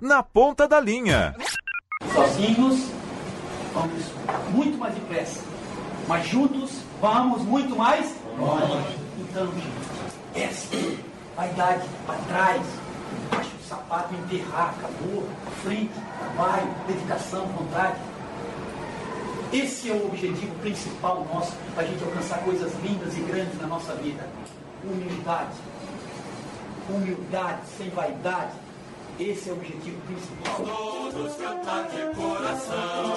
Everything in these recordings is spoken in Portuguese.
Na ponta da linha. Sozinhos, vamos muito mais depressa. Mas juntos, vamos muito mais longe. Então, gente, essa vaidade para trás, acho o sapato enterrar, acabou, frente, trabalho, dedicação, vontade. Esse é o objetivo principal nosso, para a gente alcançar coisas lindas e grandes na nossa vida. Humildade. Humildade, sem vaidade. Esse é o objetivo principal. Todos cantar de coração,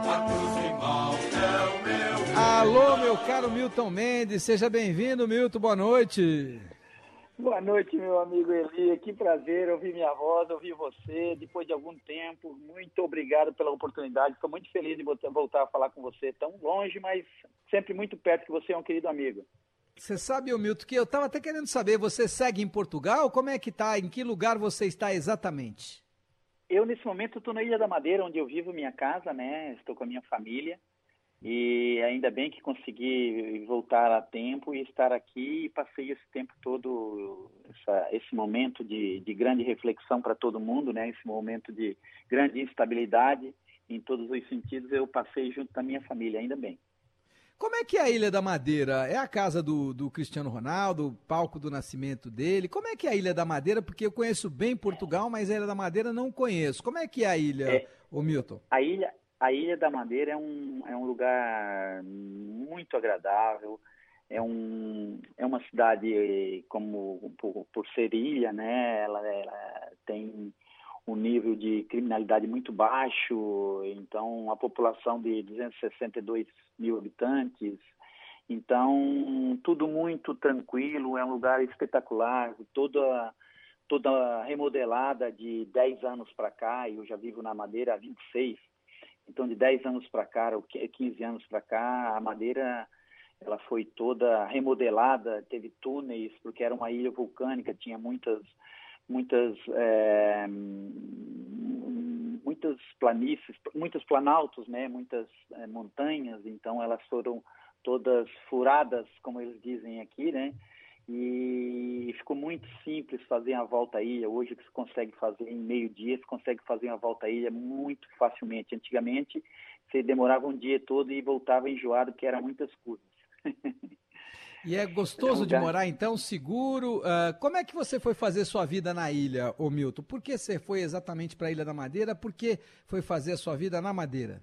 a cruz em mãos é o meu. Alô, meu caro Milton Mendes, seja bem-vindo, Milton, boa noite. Boa noite, meu amigo Eli. Que prazer ouvir minha voz, ouvir você depois de algum tempo. Muito obrigado pela oportunidade. Estou muito feliz de voltar a falar com você tão longe, mas sempre muito perto, que você é um querido amigo. Você sabe, Milton, que eu estava até querendo saber, você segue em Portugal? Como é que tá? Em que lugar você está exatamente? Eu, nesse momento, estou na Ilha da Madeira, onde eu vivo minha casa, né? Estou com a minha família. E ainda bem que consegui voltar a tempo e estar aqui e passei esse tempo todo, essa, esse momento de, de grande reflexão para todo mundo, né? Esse momento de grande instabilidade em todos os sentidos, eu passei junto da minha família, ainda bem. Como é que é a Ilha da Madeira? É a casa do, do, Cristiano Ronaldo, o palco do nascimento dele? Como é que é a Ilha da Madeira? Porque eu conheço bem Portugal, mas a Ilha da Madeira não conheço. Como é que é a ilha, é, o Milton? A ilha, a Ilha da Madeira é um, é um lugar muito agradável. É, um, é uma cidade, como por, por ser ilha, né? Ela, ela tem um nível de criminalidade muito baixo, então a população de 262 mil habitantes, então tudo muito tranquilo, é um lugar espetacular, toda toda remodelada de 10 anos para cá, eu já vivo na Madeira há 26, então de 10 anos para cá, ou 15 anos para cá, a Madeira ela foi toda remodelada, teve túneis, porque era uma ilha vulcânica, tinha muitas muitas é, muitas planícies, muitos planaltos, né, muitas é, montanhas, então elas foram todas furadas, como eles dizem aqui, né, e ficou muito simples fazer a volta à ilha. Hoje você consegue fazer em meio dia, você consegue fazer uma volta à ilha muito facilmente. Antigamente você demorava um dia todo e voltava enjoado, porque eram muitas curvas. E é gostoso de morar, então, seguro. Uh, como é que você foi fazer sua vida na ilha, ô Milton? Por que você foi exatamente para a Ilha da Madeira? Por que foi fazer a sua vida na Madeira?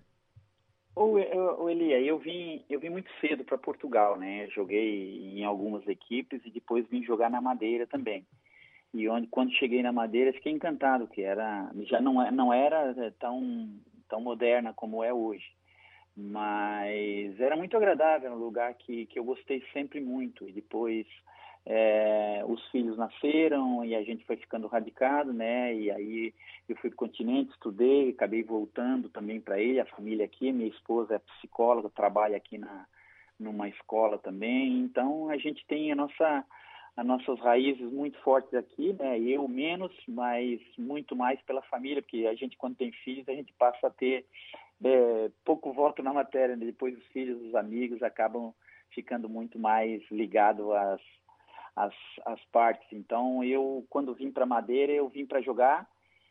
Ô, ô Elia, eu vim, eu vim muito cedo para Portugal, né? Joguei em algumas equipes e depois vim jogar na Madeira também. E onde, quando cheguei na Madeira, fiquei encantado, que era já não, é, não era tão, tão moderna como é hoje mas era muito agradável, um lugar que, que eu gostei sempre muito. E depois é, os filhos nasceram e a gente foi ficando radicado, né? E aí eu fui para o continente, estudei, acabei voltando também para ele, a família aqui. Minha esposa é psicóloga, trabalha aqui na numa escola também. Então a gente tem a nossa as nossas raízes muito fortes aqui, né? Eu menos, mas muito mais pela família, porque a gente quando tem filhos a gente passa a ter é, pouco voto na matéria, né? depois os filhos, os amigos acabam ficando muito mais ligados às, às, às partes. Então, eu, quando vim para Madeira, eu vim para jogar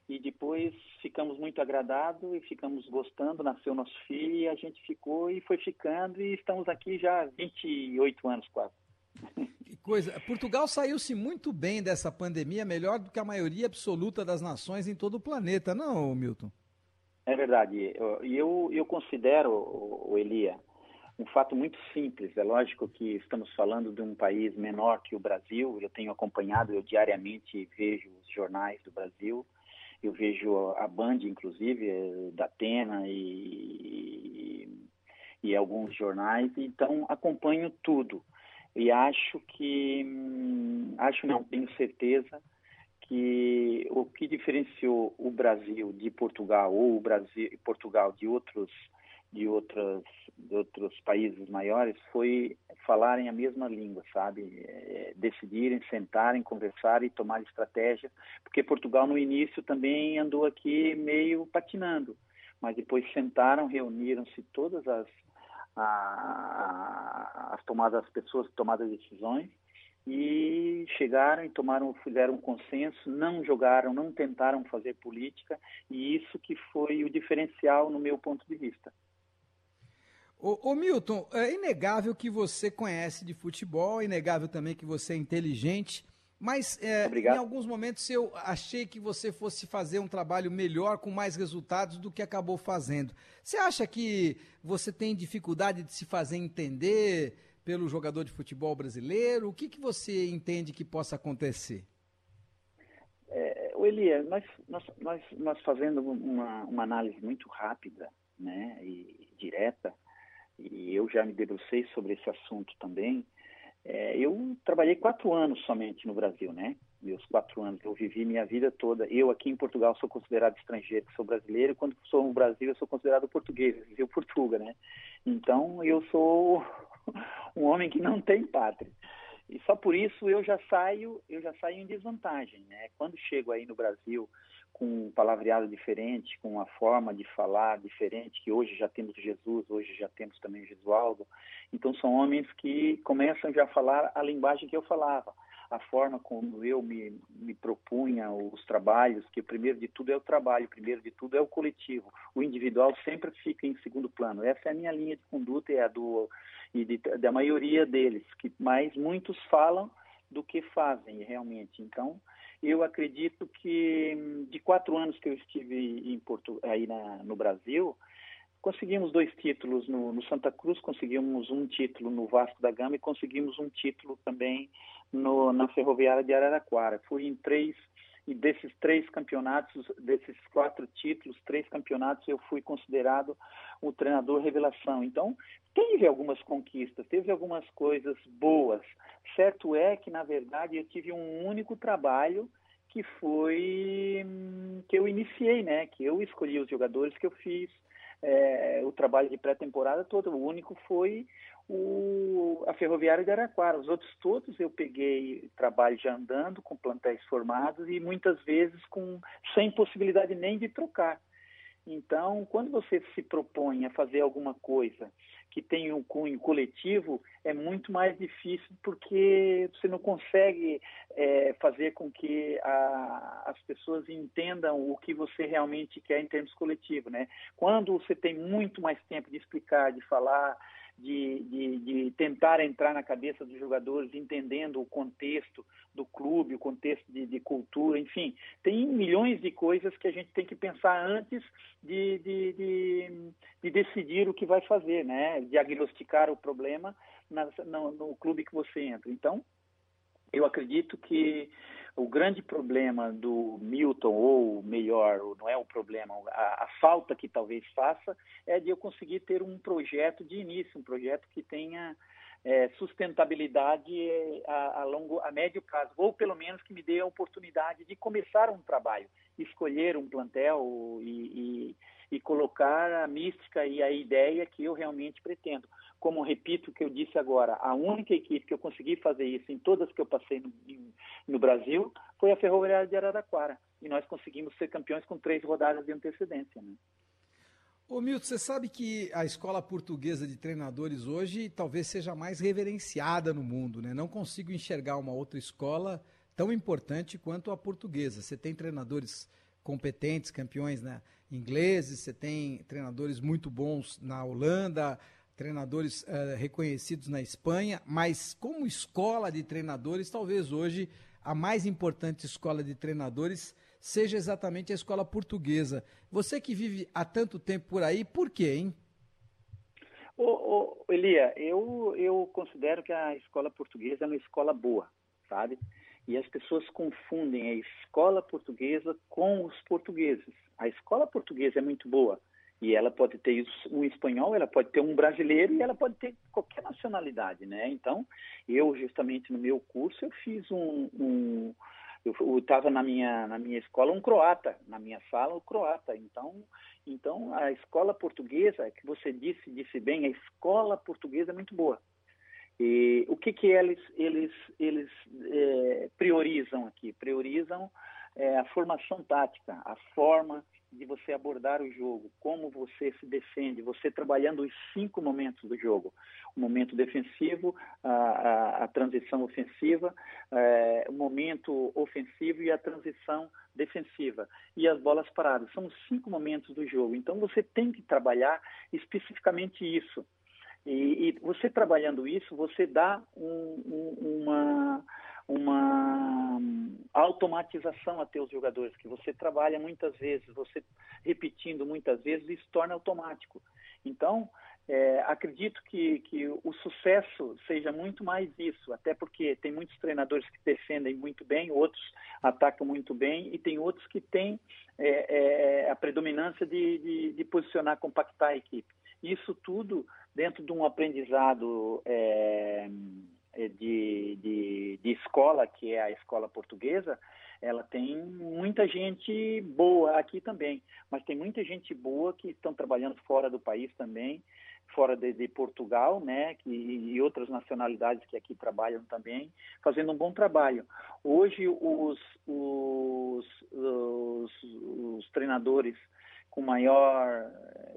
e depois ficamos muito agradados e ficamos gostando, nasceu nosso filho e a gente ficou e foi ficando e estamos aqui já há 28 anos quase. Que coisa. Portugal saiu-se muito bem dessa pandemia, melhor do que a maioria absoluta das nações em todo o planeta, não, Milton? É verdade. E eu, eu, considero, o Elia, um fato muito simples. É lógico que estamos falando de um país menor que o Brasil. Eu tenho acompanhado, eu diariamente vejo os jornais do Brasil. Eu vejo a Band, inclusive, eh, da Atena e, e alguns jornais. Então, acompanho tudo. E acho que, hum, acho não, tenho certeza que o que diferenciou o Brasil de Portugal ou o Brasil Portugal de outros de outros de outros países maiores foi falarem a mesma língua, sabe? É, decidirem, sentarem, conversarem, tomar estratégia, porque Portugal no início também andou aqui meio patinando, mas depois sentaram, reuniram-se todas as a, as tomadas, as pessoas que tomaram decisões e chegaram e tomaram, fizeram um consenso, não jogaram, não tentaram fazer política e isso que foi o diferencial no meu ponto de vista. Ô, ô, Milton, é inegável que você conhece de futebol, é inegável também que você é inteligente, mas é, em alguns momentos eu achei que você fosse fazer um trabalho melhor, com mais resultados do que acabou fazendo. Você acha que você tem dificuldade de se fazer entender pelo jogador de futebol brasileiro? O que, que você entende que possa acontecer? É, Elia, nós, nós, nós, nós fazendo uma, uma análise muito rápida né, e direta, e eu já me debrucei sobre esse assunto também, é, eu trabalhei quatro anos somente no Brasil, né? Meus quatro anos, eu vivi minha vida toda. Eu aqui em Portugal sou considerado estrangeiro, sou brasileiro, quando sou no Brasil eu sou considerado português, viu Portuga, né? Então eu sou um homem que não tem pátria. E só por isso eu já saio, eu já saio em desvantagem, né? Quando chego aí no Brasil com um palavreado diferente, com uma forma de falar diferente, que hoje já temos Jesus, hoje já temos também o Gesualdo. Então são homens que começam já a falar a linguagem que eu falava, a forma como eu me, me propunha os trabalhos, que primeiro de tudo é o trabalho, primeiro de tudo é o coletivo. O individual sempre fica em segundo plano. Essa é a minha linha de conduta é a do e de, da maioria deles, que mais muitos falam do que fazem realmente. Então, eu acredito que de quatro anos que eu estive em Porto, aí na, no Brasil, conseguimos dois títulos no, no, Santa Cruz, conseguimos um título no Vasco da Gama e conseguimos um título também no, na Ferroviária de Araraquara. Fui em três e desses três campeonatos, desses quatro títulos, três campeonatos, eu fui considerado o treinador revelação. Então, teve algumas conquistas, teve algumas coisas boas. Certo é que, na verdade, eu tive um único trabalho que foi hum, que eu iniciei, né? Que eu escolhi os jogadores que eu fiz, é, o trabalho de pré-temporada todo. O único foi o, a Ferroviária de Araquara. Os outros todos eu peguei trabalho já andando, com plantéis formados e muitas vezes com sem possibilidade nem de trocar. Então, quando você se propõe a fazer alguma coisa que tem um cunho coletivo, é muito mais difícil porque você não consegue é, fazer com que a, as pessoas entendam o que você realmente quer em termos coletivos, né? Quando você tem muito mais tempo de explicar, de falar, de, de, de, tentar entrar na cabeça dos jogadores, entendendo o contexto do clube, o contexto de, de, cultura, enfim, tem milhões de coisas que a gente tem que pensar antes de, de decidir o que vai fazer, né? Diagnosticar o problema na, no, no clube que você entra. Então, eu acredito que o grande problema do Milton, ou melhor, não é o problema, a, a, falta que talvez faça, é de eu conseguir ter um projeto de início, um projeto que tenha é, sustentabilidade é, a, a, longo, a médio prazo, ou pelo menos que me dê a oportunidade de começar um trabalho, escolher um plantel e, e, e colocar a mística e a ideia que eu realmente pretendo como repito o que eu disse agora, a única equipe que eu consegui fazer isso em todas que eu passei no, no Brasil foi a Ferroviária de Araraquara. E nós conseguimos ser campeões com três rodadas de antecedência. Né? Ô Milton, você sabe que a escola portuguesa de treinadores hoje talvez seja mais reverenciada no mundo, né? Não consigo enxergar uma outra escola tão importante quanto a portuguesa. Você tem treinadores competentes, campeões né, ingleses, você tem treinadores muito bons na Holanda, treinadores uh, reconhecidos na Espanha, mas como escola de treinadores, talvez hoje a mais importante escola de treinadores seja exatamente a escola portuguesa. Você que vive há tanto tempo por aí, por quê, hein? Ô, ô, Elia, eu, eu considero que a escola portuguesa é uma escola boa, sabe? E as pessoas confundem a escola portuguesa com os portugueses. A escola portuguesa é muito boa, e ela pode ter um espanhol, ela pode ter um brasileiro e ela pode ter qualquer nacionalidade, né? Então, eu justamente no meu curso eu fiz um, um eu estava na minha na minha escola um croata, na minha sala um croata. Então, então a escola portuguesa, que você disse disse bem, a escola portuguesa é muito boa. E o que que eles eles eles é, priorizam aqui? Priorizam é, a formação tática, a forma de você abordar o jogo, como você se defende, você trabalhando os cinco momentos do jogo: o momento defensivo, a, a, a transição ofensiva, é, o momento ofensivo e a transição defensiva e as bolas paradas. São os cinco momentos do jogo. Então você tem que trabalhar especificamente isso. E, e você trabalhando isso, você dá um, um, uma uma automatização a teus jogadores, que você trabalha muitas vezes, você repetindo muitas vezes, isso torna automático. Então, é, acredito que, que o sucesso seja muito mais isso, até porque tem muitos treinadores que defendem muito bem, outros atacam muito bem, e tem outros que têm é, é, a predominância de, de, de, posicionar, compactar a equipe. Isso tudo dentro de um aprendizado é, de, de, de, escola, que é a escola portuguesa, ela tem muita gente boa aqui também, mas tem muita gente boa que estão trabalhando fora do país também, fora de, de Portugal, né, que, e outras nacionalidades que aqui trabalham também, fazendo um bom trabalho. Hoje os, os, os, os treinadores com maior,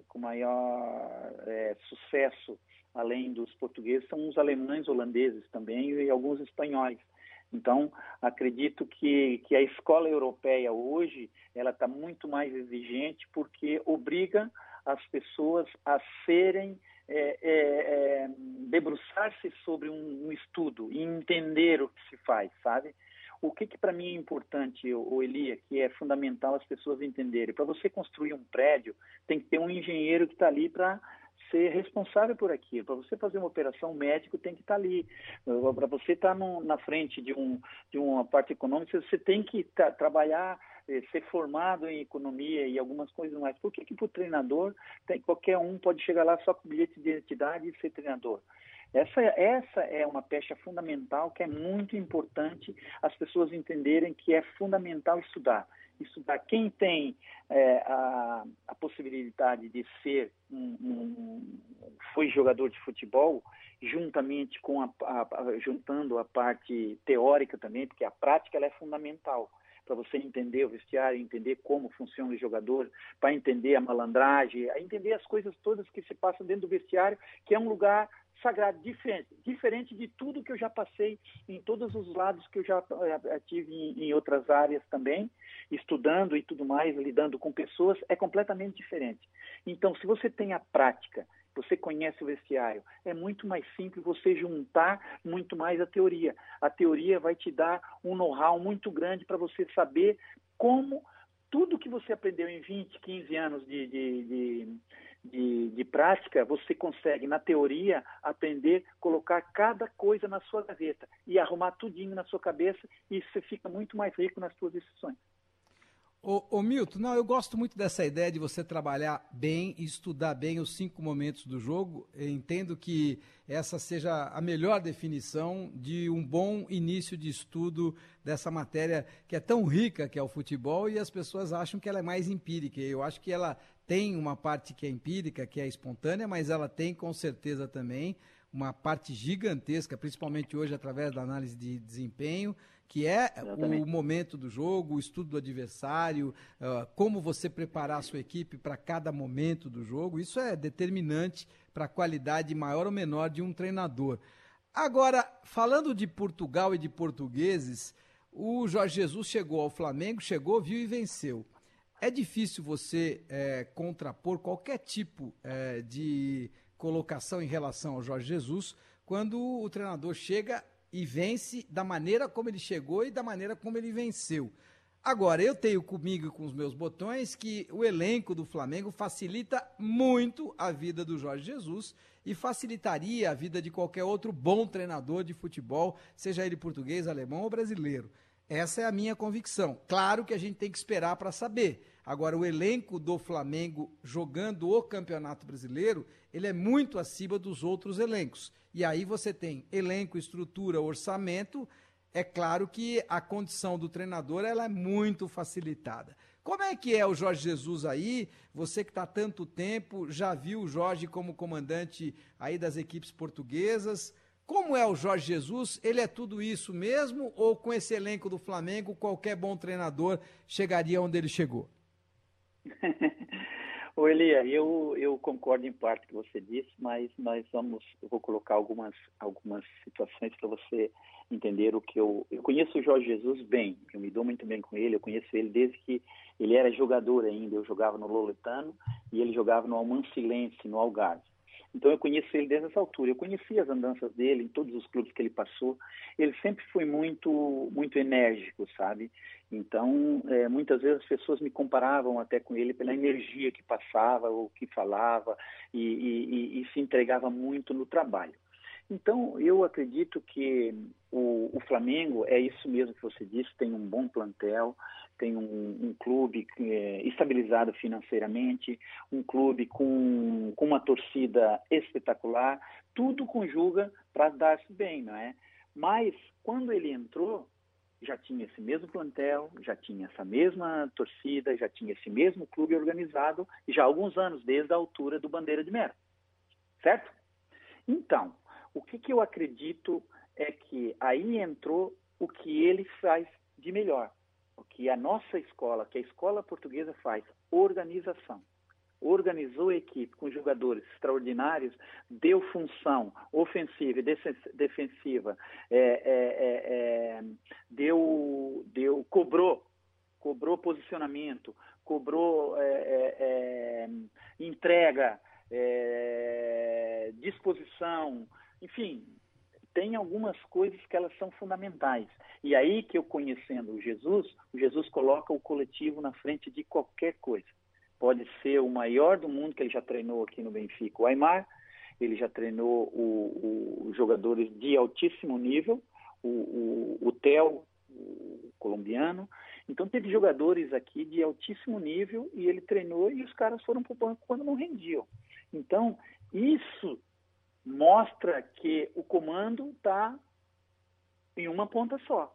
com maior é, sucesso além dos portugueses, são os alemães, holandeses também e alguns espanhóis. Então, acredito que, que a escola europeia hoje ela está muito mais exigente porque obriga as pessoas a serem é, é, é, debruçar-se sobre um, um, estudo e entender o que se faz, sabe? O que, que para mim é importante, o Elia, que é fundamental as pessoas entenderem? Para você construir um prédio, tem que ter um engenheiro que está ali para ser responsável por aquilo. Para você fazer uma operação, o médico tem que estar tá ali. Para você estar tá na frente de, um, de uma parte econômica, você tem que trabalhar, eh, ser formado em economia e algumas coisas mais. Por que, que para o treinador, tem, qualquer um pode chegar lá só com bilhete de identidade e ser treinador? Essa, essa é uma pecha fundamental que é muito importante as pessoas entenderem que é fundamental estudar estudar quem tem é, a, a, possibilidade de ser um, um, foi jogador de futebol, juntamente com a, a, juntando a parte teórica também, porque a prática ela é fundamental para você entender o vestiário, entender como funciona o jogador, para entender a malandragem, a entender as coisas todas que se passam dentro do vestiário, que é um lugar sagrado, diferente, diferente de tudo que eu já passei em todos os lados que eu já uh, tive em, em, outras áreas também, estudando e tudo mais, lidando com pessoas, é completamente diferente. Então, se você tem a prática, você conhece o vestiário, é muito mais simples você juntar muito mais a teoria. A teoria vai te dar um know-how muito grande para você saber como tudo que você aprendeu em 20, 15 anos de, de, de de, de prática, você consegue, na teoria, aprender, colocar cada coisa na sua gaveta e arrumar tudinho na sua cabeça e você fica muito mais rico nas suas decisões. Ô, ô, Milton, não, eu gosto muito dessa ideia de você trabalhar bem e estudar bem os cinco momentos do jogo. Eu entendo que essa seja a melhor definição de um bom início de estudo dessa matéria que é tão rica que é o futebol e as pessoas acham que ela é mais empírica. Eu acho que ela tem uma parte que é empírica, que é espontânea, mas ela tem com certeza também uma parte gigantesca, principalmente hoje através da análise de desempenho, que é Exatamente. o momento do jogo, o estudo do adversário, uh, como você preparar a sua equipe para cada momento do jogo. Isso é determinante para a qualidade maior ou menor de um treinador. Agora, falando de Portugal e de portugueses, o Jorge Jesus chegou ao Flamengo, chegou, viu e venceu. É difícil você é, contrapor qualquer tipo é, de colocação em relação ao Jorge Jesus quando o treinador chega e vence da maneira como ele chegou e da maneira como ele venceu. Agora, eu tenho comigo e com os meus botões que o elenco do Flamengo facilita muito a vida do Jorge Jesus e facilitaria a vida de qualquer outro bom treinador de futebol, seja ele português, alemão ou brasileiro. Essa é a minha convicção. Claro que a gente tem que esperar para saber. Agora, o elenco do Flamengo jogando o Campeonato Brasileiro, ele é muito acima dos outros elencos. E aí você tem elenco, estrutura, orçamento, é claro que a condição do treinador ela é muito facilitada. Como é que é o Jorge Jesus aí? Você que está tanto tempo, já viu o Jorge como comandante aí das equipes portuguesas. Como é o Jorge Jesus? Ele é tudo isso mesmo? Ou com esse elenco do Flamengo, qualquer bom treinador chegaria onde ele chegou? Ô Elia, eu, eu concordo em parte o que você disse, mas nós vamos, eu vou colocar algumas, algumas situações para você entender o que eu... Eu conheço o Jorge Jesus bem, eu me dou muito bem com ele, eu conheço ele desde que ele era jogador ainda, eu jogava no Loletano e ele jogava no Almancilense, no Algarve. Então eu conheci ele desde essa altura. Eu conheci as andanças dele em todos os clubes que ele passou. Ele sempre foi muito, muito enérgico, sabe? Então é, muitas vezes as pessoas me comparavam até com ele pela energia que passava, ou que falava e, e, e se entregava muito no trabalho. Então, eu acredito que o, o, Flamengo é isso mesmo que você disse, tem um bom plantel, tem um, um clube é, estabilizado financeiramente, um clube com, com uma torcida espetacular, tudo conjuga para dar-se bem, não é? Mas, quando ele entrou, já tinha esse mesmo plantel, já tinha essa mesma torcida, já tinha esse mesmo clube organizado, já há alguns anos, desde a altura do Bandeira de Mera, certo? Então, o que, que eu acredito é que aí entrou o que ele faz de melhor, que a nossa escola, que a escola portuguesa faz, organização. Organizou a equipe com jogadores extraordinários, deu função ofensiva e defensiva, é, é, é, é, deu, deu, cobrou, cobrou posicionamento, cobrou é, é, entrega, disposição, enfim, tem algumas coisas que elas são fundamentais. E aí que eu conhecendo o Jesus, o Jesus coloca o coletivo na frente de qualquer coisa. Pode ser o maior do mundo que ele já treinou aqui no Benfica, o Aymar, ele já treinou os jogadores de altíssimo nível, o, o, o Theo, o colombiano. Então teve jogadores aqui de altíssimo nível e ele treinou e os caras foram para o banco quando não rendiam. Então, isso mostra que o comando está em uma ponta só.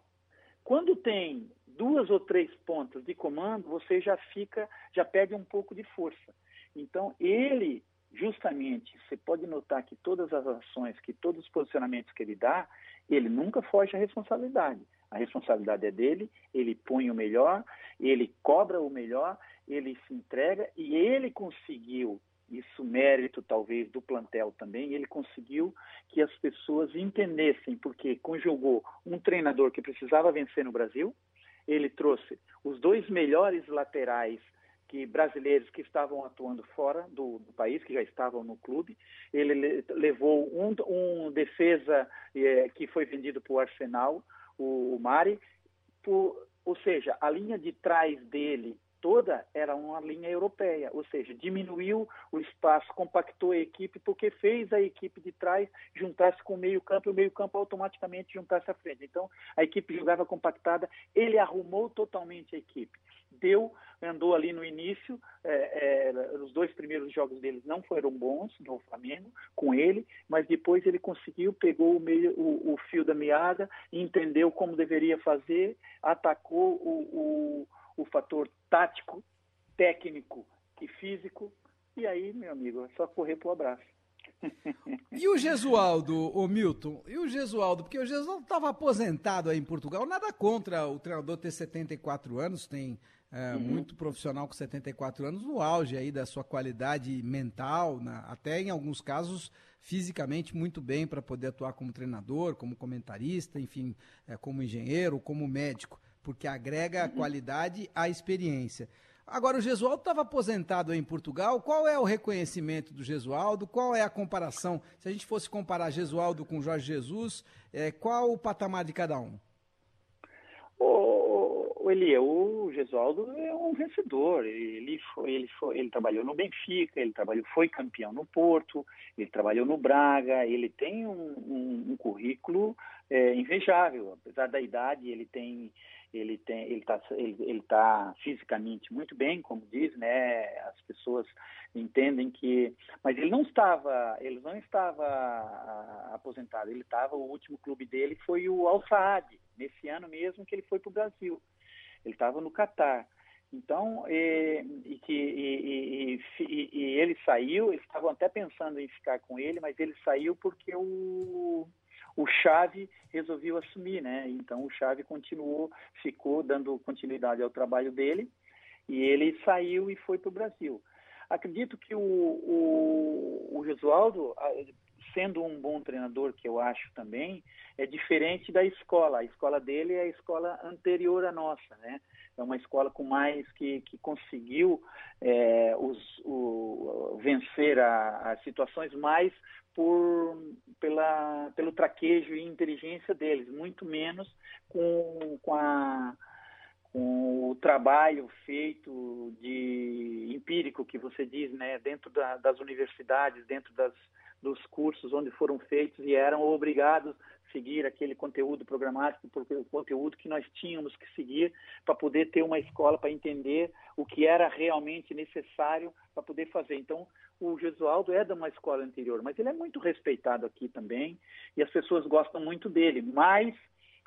Quando tem duas ou três pontas de comando, você já fica, já perde um pouco de força. Então, ele, justamente, você pode notar que todas as ações, que todos os posicionamentos que ele dá, ele nunca foge à responsabilidade. A responsabilidade é dele, ele põe o melhor, ele cobra o melhor, ele se entrega e ele conseguiu isso mérito talvez do plantel também, ele conseguiu que as pessoas entendessem, porque conjugou um treinador que precisava vencer no Brasil, ele trouxe os dois melhores laterais que brasileiros que estavam atuando fora do, do, país, que já estavam no clube. Ele le, levou um, um defesa é, que foi vendido para o Arsenal, o, o Mari, por, ou seja, a linha de trás dele toda era uma linha europeia, ou seja, diminuiu o espaço, compactou a equipe, porque fez a equipe de trás juntar-se com o meio-campo e o meio-campo automaticamente juntar-se à frente. Então, a equipe jogava compactada, ele arrumou totalmente a equipe. Deu, andou ali no início, é, é, os dois primeiros jogos deles não foram bons no Flamengo, com ele, mas depois ele conseguiu, pegou o, meio, o, o fio da meada, entendeu como deveria fazer, atacou o, o o fator tático, técnico e físico. E aí, meu amigo, é só correr pro abraço. E o Gesualdo, o Milton? E o Gesualdo? Porque o Gesualdo estava aposentado aí em Portugal. Nada contra o treinador ter 74 anos, tem é, uhum. muito profissional com 74 anos, no auge aí da sua qualidade mental, na, até em alguns casos fisicamente muito bem para poder atuar como treinador, como comentarista, enfim, é, como engenheiro, como médico porque agrega qualidade à experiência. Agora, o Gesualdo estava aposentado em Portugal. Qual é o reconhecimento do Gesualdo? Qual é a comparação? Se a gente fosse comparar Gesualdo com Jorge Jesus, é, qual o patamar de cada um? O, o Elia, o Gesualdo é um vencedor. Ele foi, ele foi, ele trabalhou no Benfica, ele trabalhou, foi campeão no Porto, ele trabalhou no Braga. Ele tem um, um, um currículo é, invejável, apesar da idade. Ele tem ele tem ele está ele, ele tá fisicamente muito bem como diz né? As pessoas entendem que mas ele não estava ele não estava ah, aposentado. Ele estava o último clube dele foi o Al Saad nesse ano mesmo que ele foi para o Brasil. Ele estava no Catar. Então e, e que e, e, e, ele saiu eles estavam até pensando em ficar com ele mas ele saiu porque o o Chave resolveu assumir, né? Então o Chave continuou, ficou dando continuidade ao trabalho dele e ele saiu e foi para o Brasil. Acredito que o, o, o sendo um bom treinador, que eu acho também, é diferente da escola. A escola dele é a escola anterior à nossa, né? É uma escola com mais que, que conseguiu é, os, o, vencer as situações mais por, pela, pelo traquejo e inteligência deles, muito menos com, com, a, com o trabalho feito de empírico que você diz, né, dentro da, das universidades, dentro das, dos cursos onde foram feitos e eram obrigados a seguir aquele conteúdo programático, porque o conteúdo que nós tínhamos que seguir para poder ter uma escola para entender o que era realmente necessário para poder fazer. Então, o Jesualdo é de uma escola anterior, mas ele é muito respeitado aqui também e as pessoas gostam muito dele, mas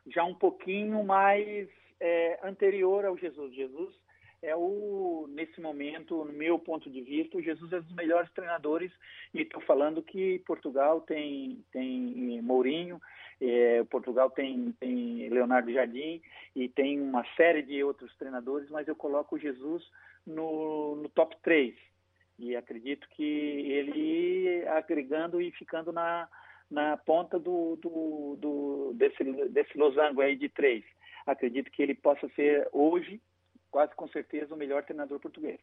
já um pouquinho mais é, anterior ao Jesus. Jesus é o, nesse momento, no meu ponto de vista, o Jesus é um dos melhores treinadores e estou falando que Portugal tem, tem Mourinho, é, Portugal tem, tem Leonardo Jardim e tem uma série de outros treinadores, mas eu coloco o Jesus no, no top 3 e acredito que ele agregando e ficando na, na ponta do, do, do, desse, desse losango aí de três. Acredito que ele possa ser hoje, quase com certeza, o melhor treinador português.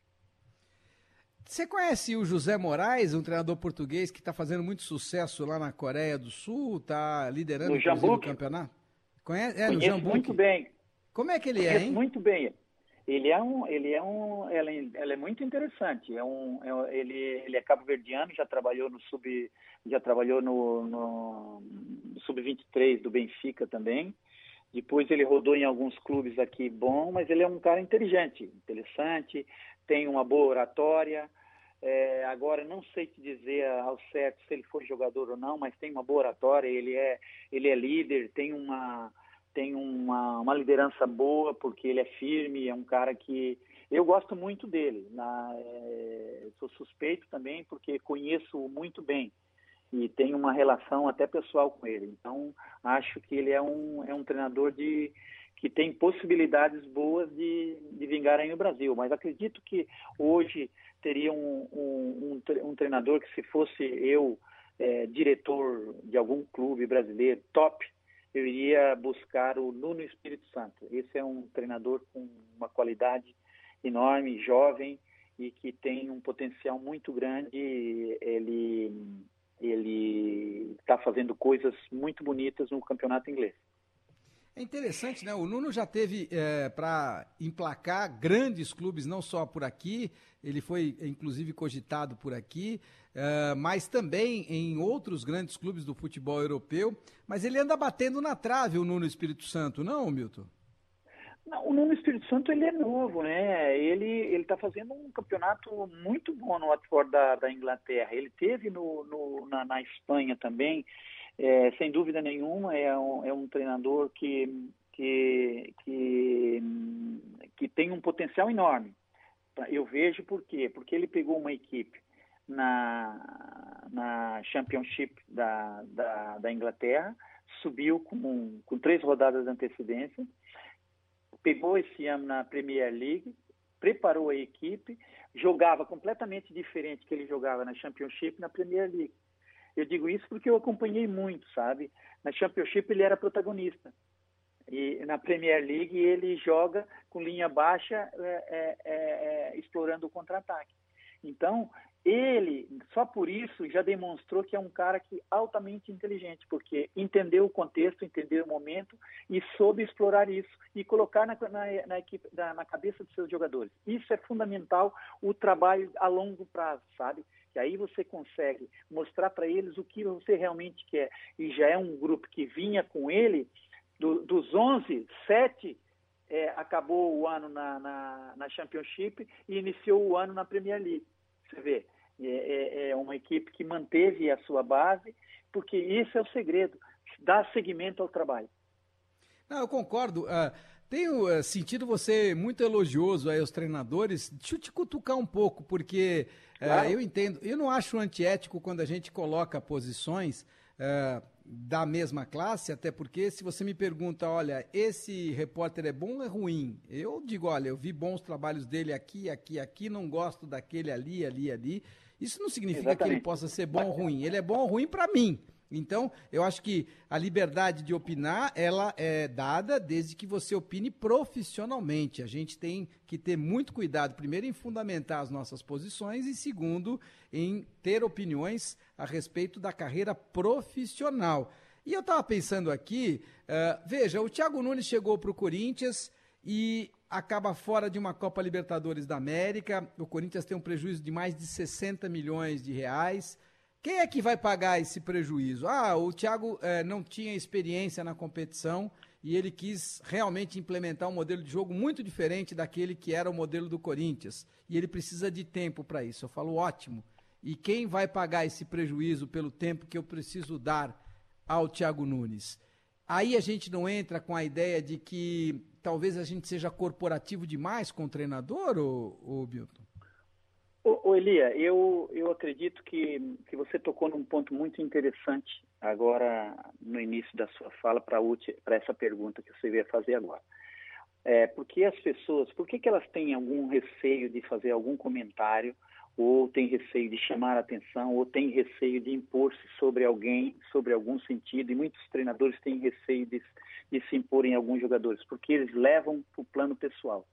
Você conhece o José Moraes, um treinador português que está fazendo muito sucesso lá na Coreia do Sul, está liderando o campeonato? Conhece? É, Conheço muito bem. Como é que ele é, hein? muito bem ele é um ele é um ela, ela é muito interessante. É um é, ele ele é cabo-verdiano já trabalhou no sub já trabalhou no, no sub 23 do Benfica também. Depois ele rodou em alguns clubes aqui bom mas ele é um cara inteligente interessante tem uma boa oratória. É, agora não sei te dizer ao certo se ele foi jogador ou não mas tem uma boa oratória. Ele é ele é líder tem uma tem uma, uma liderança boa, porque ele é firme, é um cara que eu gosto muito dele. Na, é, sou suspeito também, porque conheço muito bem e tenho uma relação até pessoal com ele. Então, acho que ele é um, é um treinador de, que tem possibilidades boas de, de vingar aí no Brasil. Mas acredito que hoje teria um, um, um, treinador que, se fosse eu, é, diretor de algum clube brasileiro top, eu iria buscar o Nuno Espírito Santo. Esse é um treinador com uma qualidade enorme, jovem e que tem um potencial muito grande. Ele ele está fazendo coisas muito bonitas no campeonato inglês. É interessante, né? O Nuno já teve é, para emplacar grandes clubes, não só por aqui, ele foi inclusive cogitado por aqui, uh, mas também em outros grandes clubes do futebol europeu. Mas ele anda batendo na trave, o Nuno Espírito Santo, não, Milton? Não, o Nuno Espírito Santo ele é novo, né? Ele ele está fazendo um campeonato muito bom no Watford da, da Inglaterra. Ele teve no, no na, na, Espanha também, é, sem dúvida nenhuma é um, é um treinador que que, que que tem um potencial enorme. Eu vejo por quê? Porque ele pegou uma equipe na, na Championship da, da, da Inglaterra, subiu com, com três rodadas de antecedência, pegou esse ano na Premier League, preparou a equipe, jogava completamente diferente que ele jogava na Championship na Premier League. Eu digo isso porque eu acompanhei muito, sabe? Na Championship ele era protagonista. E na Premier League ele joga com linha baixa, é, é, é, é explorando o contra-ataque. Então, ele, só por isso, já demonstrou que é um cara que altamente inteligente, porque entendeu o contexto, entendeu o momento e soube explorar isso e colocar na, na, na equipe, na, na, cabeça dos seus jogadores. Isso é fundamental, o trabalho a longo prazo, sabe? Que aí você consegue mostrar para eles o que você realmente quer. E já é um grupo que vinha com ele, do, dos 11, 7 é, acabou o ano na, na, na, Championship e iniciou o ano na Premier League. Você vê, é, é, é, uma equipe que manteve a sua base, porque isso é o segredo, dar seguimento ao trabalho. Não, eu concordo. Uh, tenho uh, sentido você muito elogioso aí aos treinadores. Deixa eu te cutucar um pouco, porque uh, claro. eu entendo, eu não acho antiético quando a gente coloca posições da mesma classe, até porque se você me pergunta, olha, esse repórter é bom ou é ruim? Eu digo, olha, eu vi bons trabalhos dele aqui, aqui, aqui, não gosto daquele ali, ali, ali. Isso não significa Exatamente. que ele possa ser bom ou ruim. Ele é bom ou ruim para mim. Então, eu acho que a liberdade de opinar, ela é dada desde que você opine profissionalmente. A gente tem que ter muito cuidado, primeiro, em fundamentar as nossas posições e, segundo, em ter opiniões a respeito da carreira profissional. E eu estava pensando aqui, uh, veja, o Thiago Nunes chegou para o Corinthians e acaba fora de uma Copa Libertadores da América. O Corinthians tem um prejuízo de mais de 60 milhões de reais. Quem é que vai pagar esse prejuízo? Ah, o Thiago eh, não tinha experiência na competição e ele quis realmente implementar um modelo de jogo muito diferente daquele que era o modelo do Corinthians. E ele precisa de tempo para isso. Eu falo, ótimo. E quem vai pagar esse prejuízo pelo tempo que eu preciso dar ao Thiago Nunes? Aí a gente não entra com a ideia de que talvez a gente seja corporativo demais com o treinador, ou, ou Bilton? Ô, Elia, eu, eu acredito que, que você tocou num ponto muito interessante agora no início da sua fala para essa pergunta que você ia fazer agora. É, porque as pessoas, por que, que elas têm algum receio de fazer algum comentário, ou têm receio de chamar a atenção, ou têm receio de impor-se sobre alguém, sobre algum sentido, e muitos treinadores têm receio de, de se impor em alguns jogadores, porque eles levam para o plano pessoal.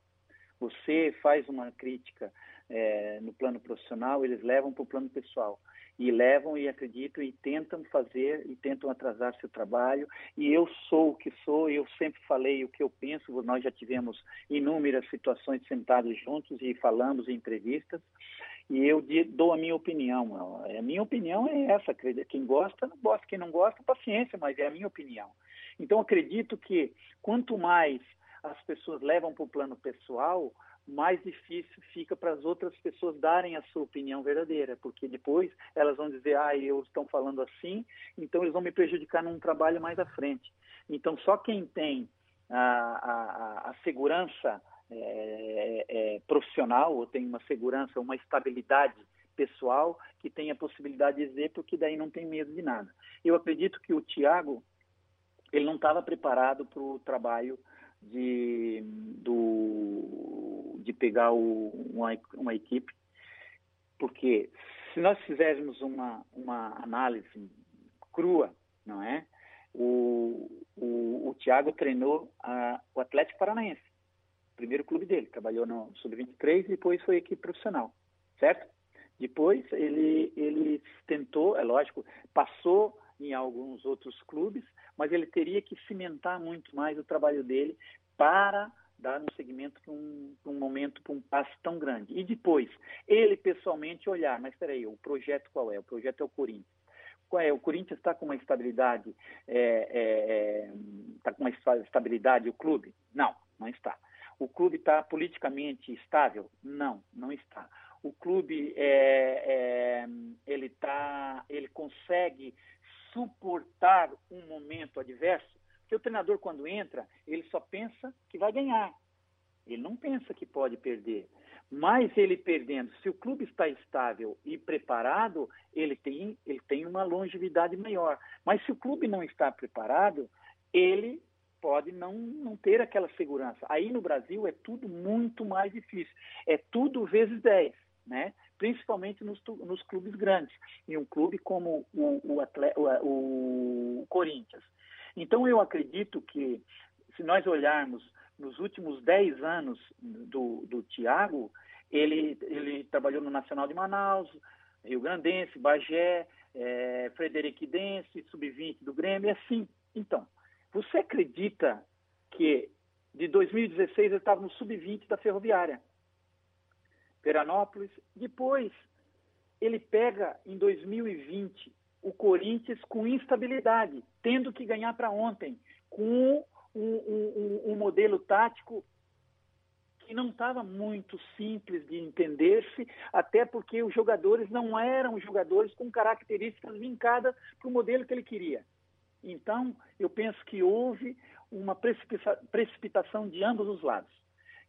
Você faz uma crítica é, no plano profissional, eles levam para o plano pessoal. E levam e acreditam e tentam fazer e tentam atrasar seu trabalho. E eu sou o que sou, eu sempre falei o que eu penso. Nós já tivemos inúmeras situações sentados juntos e falamos em entrevistas. E eu dou a minha opinião. A minha opinião é essa. Quem gosta, não gosta. Quem não gosta, paciência, mas é a minha opinião. Então, acredito que quanto mais as pessoas levam para o plano pessoal, mais difícil fica para as outras pessoas darem a sua opinião verdadeira, porque depois elas vão dizer, ah, eu estão falando assim, então eles vão me prejudicar num trabalho mais à frente. Então, só quem tem a, a, a segurança é, é, profissional, ou tem uma segurança, uma estabilidade pessoal, que tem a possibilidade de dizer, porque daí não tem medo de nada. Eu acredito que o Tiago, ele não estava preparado para o trabalho de, do, de pegar o, uma, uma equipe, porque se nós fizéssemos uma, uma análise crua, não é? O, o, o Thiago treinou a, o Atlético Paranaense, primeiro clube dele, trabalhou no Sub-23 e depois foi equipe profissional, certo? Depois ele, ele tentou, é lógico, passou em alguns outros clubes, mas ele teria que cimentar muito mais o trabalho dele para dar um segmento para um, um, momento, para um passo tão grande. E depois, ele pessoalmente olhar, mas espera aí, o projeto qual é? O projeto é o Corinthians. Qual é? O Corinthians está com uma estabilidade, está é, é, tá com uma estabilidade o clube? Não, não está. O clube está politicamente estável? Não, não está o clube é, é, ele tá, ele consegue suportar um momento adverso, porque o treinador quando entra ele só pensa que vai ganhar, ele não pensa que pode perder. Mas ele perdendo, se o clube está estável e preparado, ele tem, ele tem uma longevidade maior. Mas se o clube não está preparado, ele pode não, não ter aquela segurança. Aí no Brasil é tudo muito mais difícil. É tudo vezes 10 né? principalmente nos, nos clubes grandes, e um clube como o, o, atleta, o, o Corinthians. Então, eu acredito que, se nós olharmos nos últimos 10 anos do, do Tiago, ele, ele trabalhou no Nacional de Manaus, Rio Grandense, Bagé, é, Frederiquidense, Sub-20 do Grêmio, e assim. Então, você acredita que de 2016 ele estava no Sub-20 da Ferroviária? Veranópolis. Depois, ele pega em 2020 o Corinthians com instabilidade, tendo que ganhar para ontem, com um, um, um modelo tático que não estava muito simples de entender-se, até porque os jogadores não eram jogadores com características vincadas para o modelo que ele queria. Então, eu penso que houve uma precipitação de ambos os lados.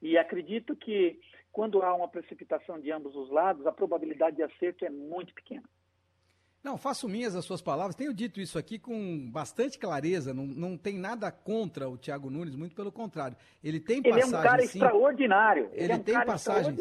E acredito que quando há uma precipitação de ambos os lados, a probabilidade de acerto é muito pequena. Não, faço minhas as suas palavras. Tenho dito isso aqui com bastante clareza. Não, não tem nada contra o Thiago Nunes, muito pelo contrário. Ele tem passagens. Ele é um cara sim, extraordinário. Ele, ele é um tem passagens.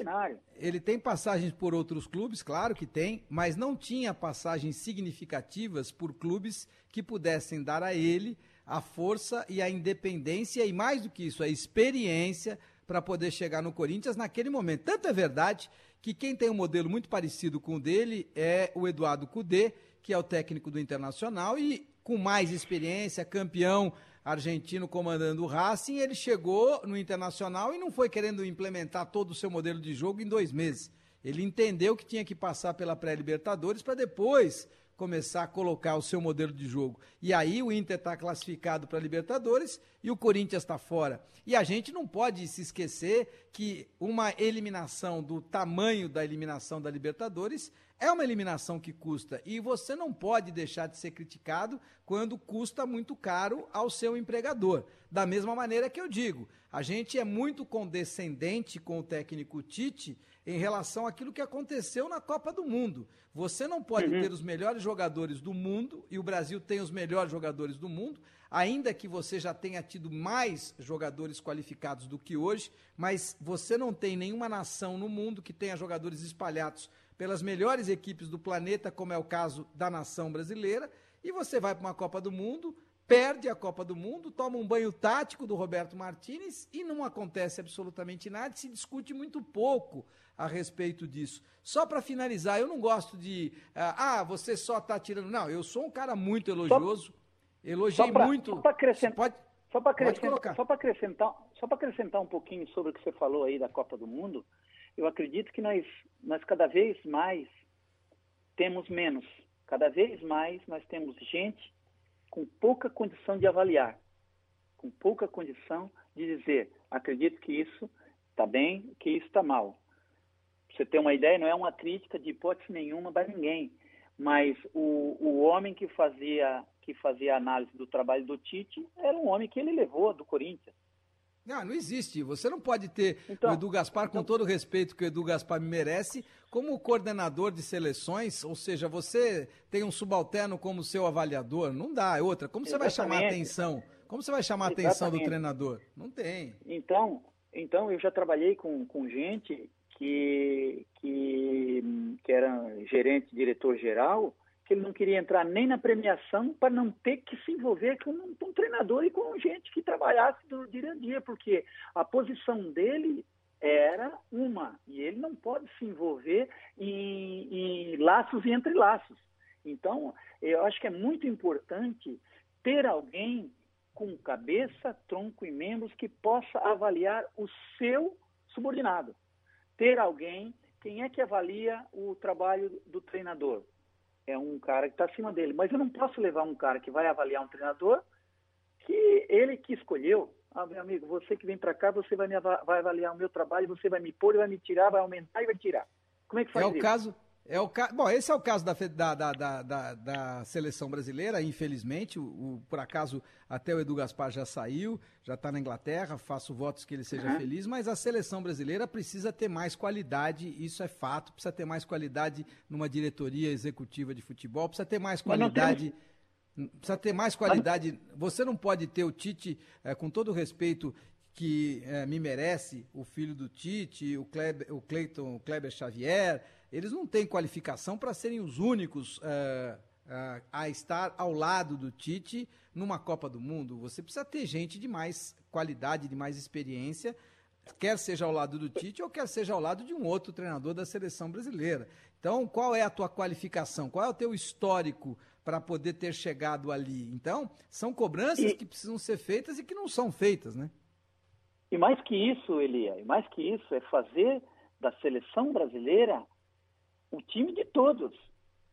Ele tem passagens por outros clubes, claro que tem, mas não tinha passagens significativas por clubes que pudessem dar a ele a força e a independência e mais do que isso, a experiência para poder chegar no Corinthians naquele momento. Tanto é verdade que quem tem um modelo muito parecido com o dele é o Eduardo Cudê, que é o técnico do Internacional e com mais experiência, campeão argentino comandando o Racing, ele chegou no Internacional e não foi querendo implementar todo o seu modelo de jogo em dois meses. Ele entendeu que tinha que passar pela pré-Libertadores para depois começar a colocar o seu modelo de jogo. E aí o Inter está classificado para a Libertadores e o Corinthians está fora. E a gente não pode se esquecer que uma eliminação do tamanho da eliminação da Libertadores é uma eliminação que custa. E você não pode deixar de ser criticado quando custa muito caro ao seu empregador. Da mesma maneira que eu digo, a gente é muito condescendente com o técnico Tite em relação àquilo que aconteceu na Copa do Mundo. Você não pode uhum. ter os melhores jogadores do mundo, e o Brasil tem os melhores jogadores do mundo, ainda que você já tenha tido mais jogadores qualificados do que hoje, mas você não tem nenhuma nação no mundo que tenha jogadores espalhados pelas melhores equipes do planeta, como é o caso da nação brasileira, e você vai para uma Copa do Mundo perde a Copa do Mundo, toma um banho tático do Roberto Martinez e não acontece absolutamente nada, se discute muito pouco a respeito disso. Só para finalizar, eu não gosto de, ah, ah você só está tirando. Não, eu sou um cara muito elogioso, elogiei só pra, muito. Só para acrescentar, pode, só para acrescentar, só acrescentar, só para acrescentar um pouquinho sobre o que você falou aí da Copa do Mundo, eu acredito que nós, nós cada vez mais temos menos. Cada vez mais nós temos gente com pouca condição de avaliar, com pouca condição de dizer, acredito que isso está bem, que isso está mal. Pra você ter uma ideia, não é uma crítica de hipótese nenhuma para ninguém, mas o, o homem que fazia que fazia a análise do trabalho do Tite era um homem que ele levou do Corinthians. Não, não existe. Você não pode ter então, o Edu Gaspar, com então, todo o respeito que o Edu Gaspar me merece, como coordenador de seleções, ou seja, você tem um subalterno como seu avaliador. Não dá, é outra. Como você vai chamar a atenção? Como você vai chamar a atenção do treinador? Não tem. Então, então eu já trabalhei com, com gente que, que, que era gerente, diretor geral, que ele não queria entrar nem na premiação para não ter que se envolver com um, com um, treinador e com gente que trabalhasse do dia a dia, porque a posição dele era uma e ele não pode se envolver em, em laços e entre laços. Então, eu acho que é muito importante ter alguém com cabeça, tronco e membros que possa avaliar o seu subordinado. Ter alguém, quem é que avalia o trabalho do treinador? É um cara que está acima dele. Mas eu não posso levar um cara que vai avaliar um treinador que ele que escolheu. Ah, meu amigo, você que vem para cá, você vai, me, vai avaliar o meu trabalho, você vai me pôr, vai me tirar, vai aumentar e vai tirar. Como é que faz é isso? O caso, é o ca... Bom, esse é o caso da, da, da, da, da seleção brasileira, infelizmente. O, o, por acaso, até o Edu Gaspar já saiu, já está na Inglaterra, faço votos que ele seja uhum. feliz, mas a seleção brasileira precisa ter mais qualidade, isso é fato, precisa ter mais qualidade numa diretoria executiva de futebol, precisa ter mais qualidade. Precisa ter mais qualidade. Você não pode ter o Tite, é, com todo o respeito que é, me merece, o filho do Tite, o, Kleber, o Cleiton o Kleber Xavier, eles não têm qualificação para serem os únicos é, é, a estar ao lado do Tite numa Copa do Mundo. Você precisa ter gente de mais qualidade, de mais experiência, quer seja ao lado do Tite ou quer seja ao lado de um outro treinador da seleção brasileira. Então, qual é a tua qualificação? Qual é o teu histórico para poder ter chegado ali? Então, são cobranças e... que precisam ser feitas e que não são feitas, né? E mais que isso, Elia, e mais que isso, é fazer da seleção brasileira o time de todos.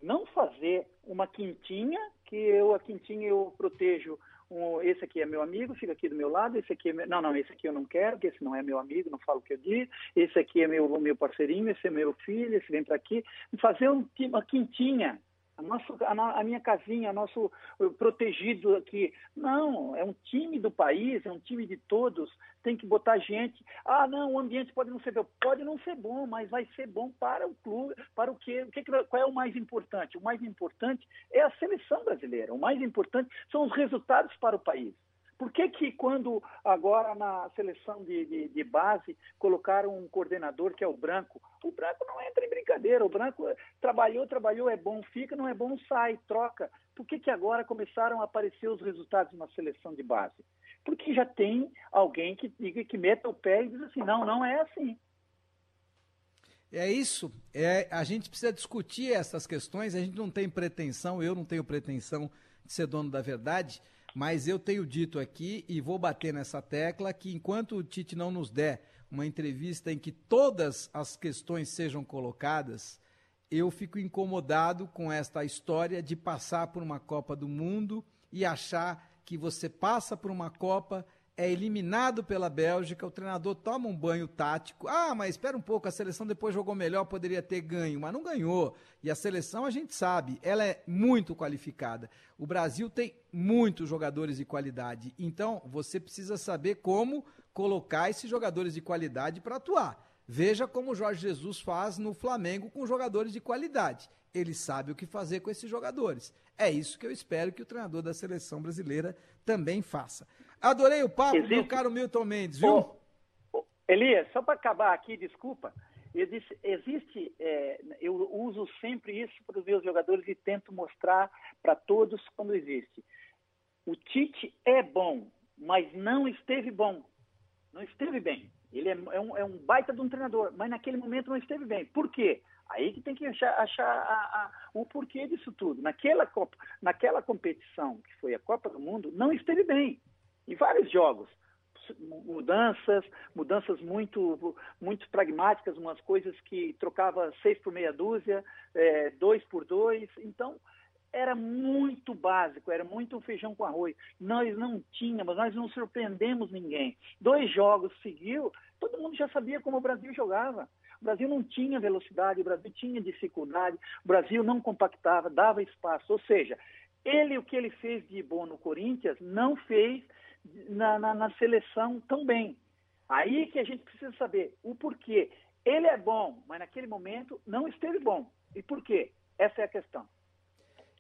Não fazer uma quintinha, que eu, a quintinha eu protejo um, esse aqui é meu amigo, fica aqui do meu lado, esse aqui é meu, não, não, esse aqui eu não quero, que esse não é meu amigo, não falo o que eu digo, esse aqui é meu, meu parceirinho, esse é meu filho, esse vem para aqui, fazer um, uma quintinha, a, nosso, a, a, minha casinha, nosso protegido aqui. Não, é um time do país, é um time de todos, tem que botar gente. Ah, não, o ambiente pode não ser bom. Pode não ser bom, mas vai ser bom para o clube, para o quê? O que, qual é o mais importante? O mais importante é a seleção brasileira. O mais importante são os resultados para o país. Por que, que quando agora na seleção de, de, de, base colocaram um coordenador que é o Branco, o Branco não entra em brincadeira, o Branco trabalhou, trabalhou, é bom, fica, não é bom, sai, troca. Por que, que agora começaram a aparecer os resultados na seleção de base? Porque já tem alguém que diga que meta o pé e diz assim, não, não é assim. É isso. É, a gente precisa discutir essas questões. A gente não tem pretensão, eu não tenho pretensão de ser dono da verdade mas eu tenho dito aqui e vou bater nessa tecla que enquanto o Tite não nos der uma entrevista em que todas as questões sejam colocadas, eu fico incomodado com esta história de passar por uma Copa do Mundo e achar que você passa por uma Copa é eliminado pela Bélgica, o treinador toma um banho tático. Ah, mas espera um pouco, a seleção depois jogou melhor, poderia ter ganho, mas não ganhou. E a seleção, a gente sabe, ela é muito qualificada. O Brasil tem muitos jogadores de qualidade. Então, você precisa saber como colocar esses jogadores de qualidade para atuar. Veja como o Jorge Jesus faz no Flamengo com jogadores de qualidade. Ele sabe o que fazer com esses jogadores. É isso que eu espero que o treinador da seleção brasileira também faça. Adorei o papo, Existe... meu caro Milton Mendes, viu? Ô, ô, Elias, só para acabar aqui, desculpa. Existe, existe é, eu uso sempre isso para os meus jogadores e tento mostrar para todos como existe. O Tite é bom, mas não esteve bom. Não esteve bem. Ele é, é, um, é um, baita de um treinador, mas naquele momento não esteve bem. Por quê? Aí que tem que achar, achar a, a, o porquê disso tudo. Naquela, Copa, naquela competição, que foi a Copa do Mundo, não esteve bem em vários jogos. Mudanças, mudanças muito, muito pragmáticas, umas coisas que trocava seis por meia dúzia, é, dois por dois. Então, era muito básico, era muito feijão com arroz. Nós não tínhamos, nós não surpreendemos ninguém. Dois jogos seguiu, todo mundo já sabia como o Brasil jogava. O Brasil não tinha velocidade, o Brasil tinha dificuldade, o Brasil não compactava, dava espaço. Ou seja, ele, o que ele fez de bom no Corinthians, não fez na, na, na seleção tão bem. Aí que a gente precisa saber o porquê. Ele é bom, mas naquele momento não esteve bom. E por quê? Essa é a questão.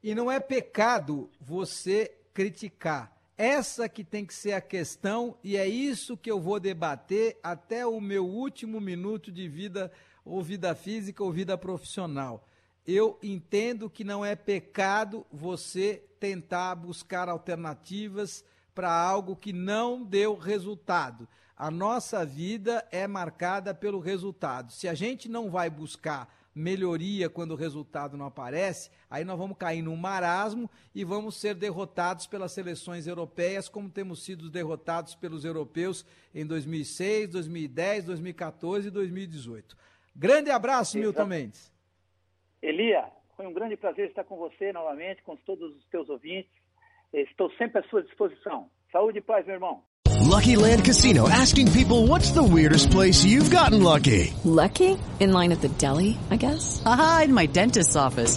E não é pecado você criticar. Essa que tem que ser a questão e é isso que eu vou debater até o meu último minuto de vida, ou vida física ou vida profissional. Eu entendo que não é pecado você tentar buscar alternativas para algo que não deu resultado. A nossa vida é marcada pelo resultado. Se a gente não vai buscar melhoria quando o resultado não aparece, aí nós vamos cair num marasmo e vamos ser derrotados pelas seleções europeias, como temos sido derrotados pelos europeus em 2006, 2010, 2014 e 2018. Grande abraço, Milton Mendes. Elia, foi um grande prazer estar com você novamente, com todos os teus ouvintes. Estou sempre à sua disposição. Saúde e paz, meu irmão. Lucky Land Casino asking people what's the weirdest place you've gotten lucky? Lucky? In line at the deli, I guess? Aha, in my dentist's office.